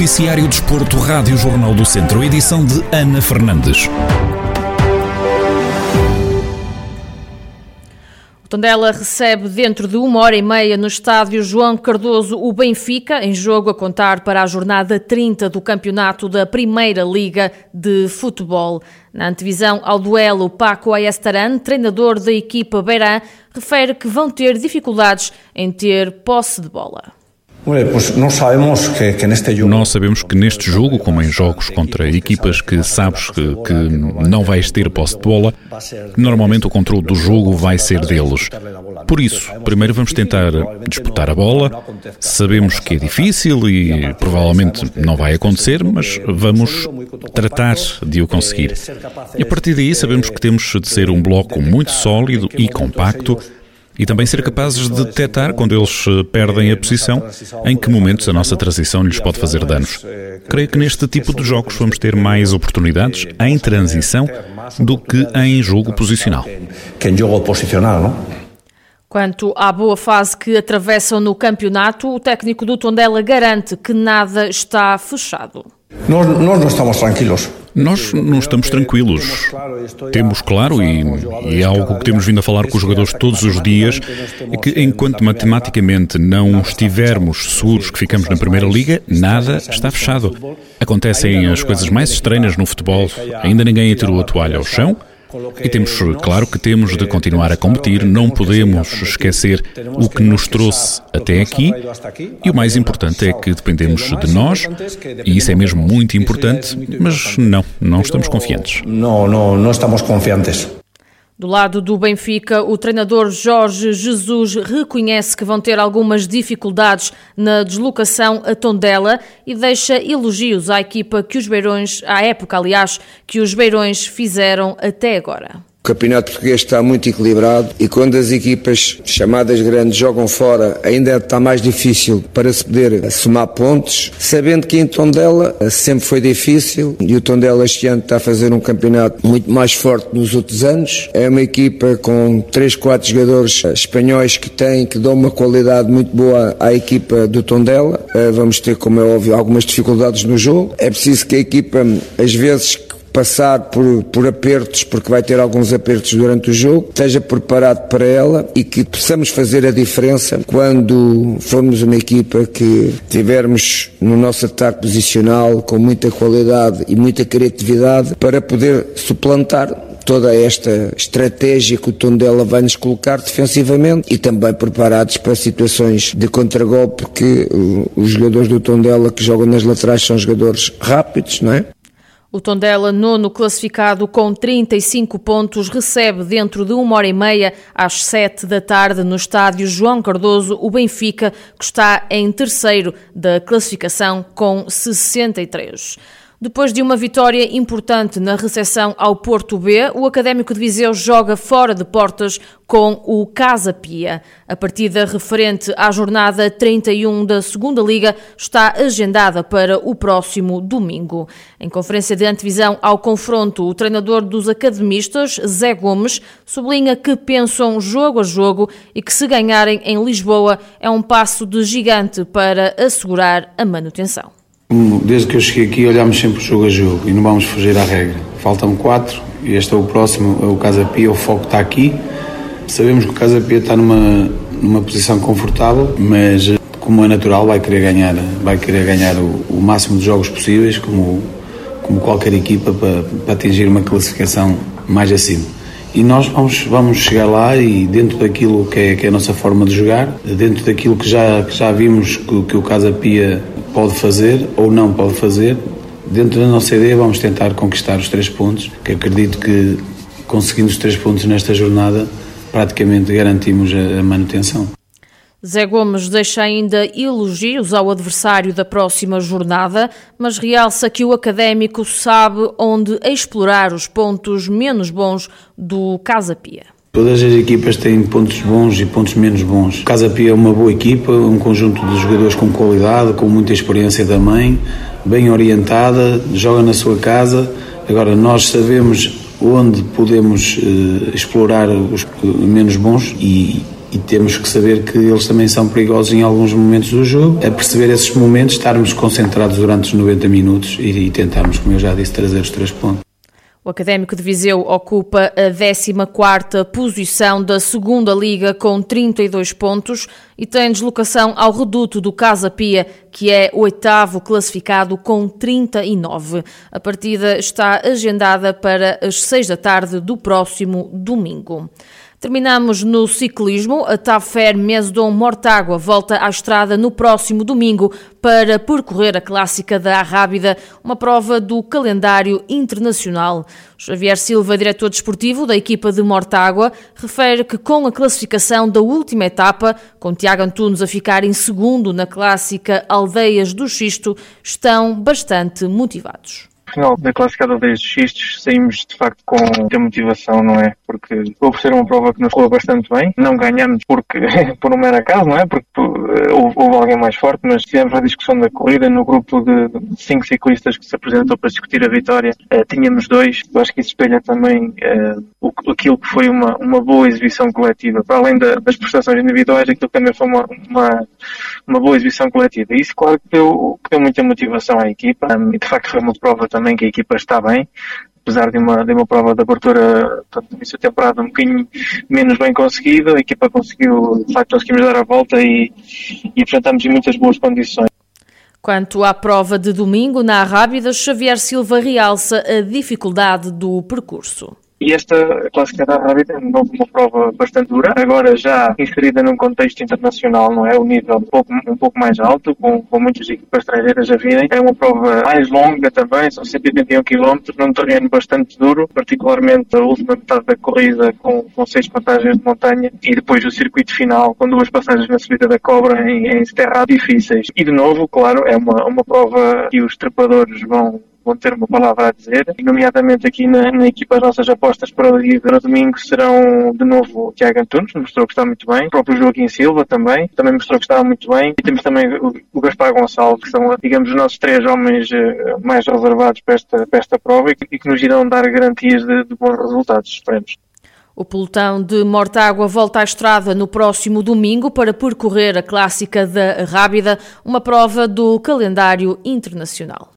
Noticiário Desporto, Rádio Jornal do Centro, edição de Ana Fernandes. Tondela recebe dentro de uma hora e meia no estádio João Cardoso o Benfica, em jogo a contar para a jornada 30 do campeonato da Primeira Liga de Futebol. Na antevisão ao duelo, Paco Ayestaran, treinador da equipa Beirã, refere que vão ter dificuldades em ter posse de bola. Nós sabemos que neste jogo, como em jogos contra equipas que sabes que, que não vais ter posse de bola, normalmente o controle do jogo vai ser deles. Por isso, primeiro vamos tentar disputar a bola. Sabemos que é difícil e provavelmente não vai acontecer, mas vamos tratar de o conseguir. E a partir daí sabemos que temos de ser um bloco muito sólido e compacto e também ser capazes de detectar quando eles eh, perdem a posição, em que momentos a nossa transição lhes pode fazer danos. Creio que neste tipo de jogos vamos ter mais oportunidades em transição do que em jogo posicional. Quanto à boa fase que atravessam no campeonato, o técnico do Tondela garante que nada está fechado. Nós, nós não estamos tranquilos. Nós não estamos tranquilos. Temos claro, e, e, é algo que temos vindo a falar com os jogadores todos os dias, é que enquanto matematicamente não estivermos seguros que ficamos na Primeira Liga, nada está fechado. Acontecem as coisas mais estranhas no futebol. Ainda ninguém atirou a toalha ao chão e temos, claro que temos de continuar a competir, não podemos esquecer o que nos trouxe até aqui e o mais importante é que dependemos de nós e isso é mesmo muito importante, mas não, não estamos confiantes. Não, não, não estamos confiantes. Do lado do Benfica, o treinador Jorge Jesus reconhece que vão ter algumas dificuldades na deslocação a Tondela e deixa elogios à equipa que os Beirões, à época, aliás, que os Beirões fizeram até agora. O campeonato português está muito equilibrado e quando as equipas chamadas grandes jogam fora, ainda está mais difícil para se poder somar pontos, sabendo que em Tondela sempre foi difícil e o Tondela este ano está a fazer um campeonato muito mais forte nos outros anos. É uma equipa com 3, 4 jogadores espanhóis que têm, que dão uma qualidade muito boa à equipa do Tondela. Eh, vamos ter, como é óbvio, algumas dificuldades no jogo. É preciso que a equipa, às vezes, passar por, por apertos, porque vai ter alguns apertos durante o jogo, esteja preparado para ela e que possamos fazer a diferença quando formos uma equipa que tivermos no nosso ataque posicional com muita qualidade e muita criatividade para poder suplantar toda esta estratégia que o Tondela vai nos colocar defensivamente e também preparados para situações de contragolpe porque os jogadores do Tondela que jogam nas laterais são jogadores rápidos, não é? O Tondela, nono classificado com 35 pontos, recebe dentro de uma hora e meia, às sete da tarde, no estádio João Cardoso, o Benfica, que está em terceiro da classificação com 63. Depois de uma vitória importante na recepção ao Porto B, o Académico de Viseu joga fora de portas com o Casa Pia. A partida referente à jornada 31 da Segunda Liga está agendada para o próximo domingo. Em conferência de antevisão ao confronto, o treinador dos academistas, Zé Gomes, sublinha que pensam jogo a jogo e que se ganharem em Lisboa é um passo de gigante para assegurar a manutenção. Desde que eu cheguei aqui olhamos sempre jogo a jogo e não vamos fugir à regra. Faltam quatro e este é o próximo, é o Casa Pia, o foco está aqui. Sabemos que o Casa Pia está numa, numa posição confortável, mas como é natural vai querer ganhar, vai querer ganhar o, o máximo de jogos possíveis, como, como qualquer equipa, para, para atingir uma classificação mais acima. E nós vamos, vamos chegar lá e dentro daquilo que é, que é a nossa forma de jogar, dentro daquilo que já, que já vimos que, que o Casa Pia pode fazer ou não pode fazer, dentro da nossa ideia vamos tentar conquistar os três pontos, que acredito que conseguindo os três pontos nesta jornada praticamente garantimos a manutenção. Zé Gomes deixa ainda elogios ao adversário da próxima jornada, mas realça que o académico sabe onde explorar os pontos menos bons do Casa Pia. Todas as equipas têm pontos bons e pontos menos bons. Casa Pia é uma boa equipa, um conjunto de jogadores com qualidade, com muita experiência também, bem orientada, joga na sua casa. Agora, nós sabemos onde podemos uh, explorar os menos bons e, e temos que saber que eles também são perigosos em alguns momentos do jogo. A perceber esses momentos, estarmos concentrados durante os 90 minutos e, e tentarmos, como eu já disse, trazer os três pontos. O Académico de Viseu ocupa a 14ª posição da segunda Liga com 32 pontos e tem deslocação ao reduto do Casa Pia, que é oitavo classificado com 39. A partida está agendada para as 6 da tarde do próximo domingo. Terminamos no ciclismo. A Tafer Mesdon Mortágua volta à estrada no próximo domingo para percorrer a clássica da Arrábida, uma prova do calendário internacional. Xavier Silva, diretor desportivo da equipa de Mortágua, refere que com a classificação da última etapa, com Tiago Antunes a ficar em segundo na clássica Aldeias do Xisto, estão bastante motivados final da classificada desde xistos saímos de facto com muita motivação, não é? Porque houve ser uma prova que nos correu bastante bem. Não ganhamos porque, por um mero acaso, não é? Porque uh, houve, houve, alguém mais forte, mas tivemos a discussão da corrida no grupo de cinco ciclistas que se apresentou para discutir a vitória. Uh, tínhamos dois. Eu acho que isso espelha também uh, o, aquilo que foi uma, uma boa exibição coletiva. Para além da, das prestações individuais, aquilo também foi uma, uma, uma boa exibição coletiva. Isso, claro, que deu, que deu muita motivação à equipa. Um, e de facto foi uma prova também também que a equipa está bem, apesar de uma, de uma prova de abertura, tanto no início da temporada, um bocadinho menos bem conseguida, a equipa conseguiu, de facto, conseguimos dar a volta e, e apresentamos em muitas boas condições. Quanto à prova de domingo, na Rábida, Xavier Silva realça a dificuldade do percurso. E esta clássica da Rábida é uma, prova bastante dura, agora já inserida num contexto internacional, não é? O nível um pouco, um pouco mais alto, com, com muitas equipas estrangeiras a virem. É uma prova mais longa também, são 181 km, num terreno bastante duro, particularmente a última metade da corrida com, com seis passagens de montanha e depois o circuito final com duas passagens na subida da Cobra em, em difíceis. E de novo, claro, é uma, uma prova que os trepadores vão vão ter uma palavra a dizer, nomeadamente aqui na, na equipa as nossas apostas para o dia domingo serão de novo o Tiago Antunes, mostrou que está muito bem, o próprio Joaquim Silva também, também mostrou que estava muito bem, e temos também o, o Gaspar Gonçalves, que são, digamos, os nossos três homens uh, mais reservados para esta, para esta prova e que, e que nos irão dar garantias de, de bons resultados, esperemos. O pelotão de Mortágua volta à estrada no próximo domingo para percorrer a clássica da Rábida, uma prova do calendário internacional.